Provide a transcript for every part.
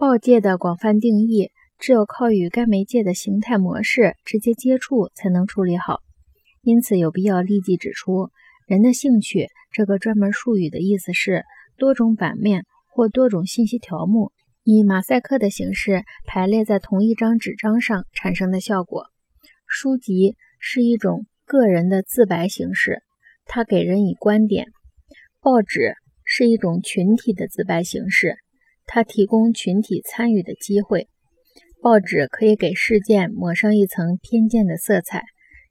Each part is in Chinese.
报界的广泛定义，只有靠与该媒介的形态模式直接接触才能处理好。因此，有必要立即指出，人的兴趣这个专门术语的意思是多种版面或多种信息条目以马赛克的形式排列在同一张纸张上产生的效果。书籍是一种个人的自白形式，它给人以观点；报纸是一种群体的自白形式。它提供群体参与的机会。报纸可以给事件抹上一层偏见的色彩，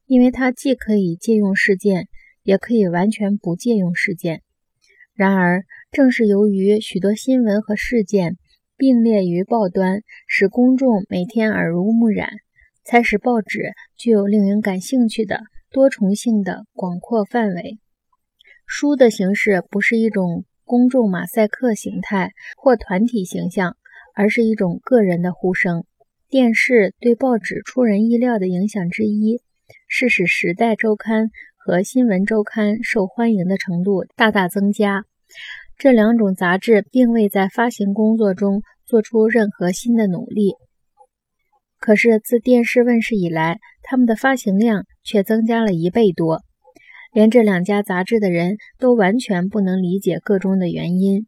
因为它既可以借用事件，也可以完全不借用事件。然而，正是由于许多新闻和事件并列于报端，使公众每天耳濡目染，才使报纸具有令人感兴趣的多重性的广阔范围。书的形式不是一种。公众马赛克形态或团体形象，而是一种个人的呼声。电视对报纸出人意料的影响之一，是使《时代周刊》和《新闻周刊》受欢迎的程度大大增加。这两种杂志并未在发行工作中做出任何新的努力，可是自电视问世以来，他们的发行量却增加了一倍多。连这两家杂志的人都完全不能理解个中的原因。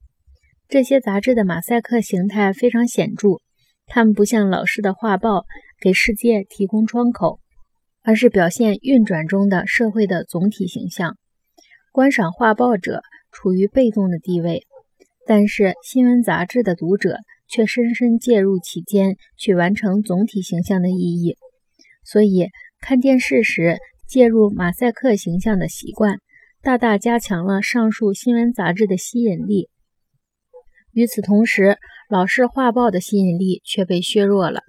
这些杂志的马赛克形态非常显著，它们不像老式的画报给世界提供窗口，而是表现运转中的社会的总体形象。观赏画报者处于被动的地位，但是新闻杂志的读者却深深介入其间，去完成总体形象的意义。所以看电视时。介入马赛克形象的习惯，大大加强了上述新闻杂志的吸引力。与此同时，老式画报的吸引力却被削弱了。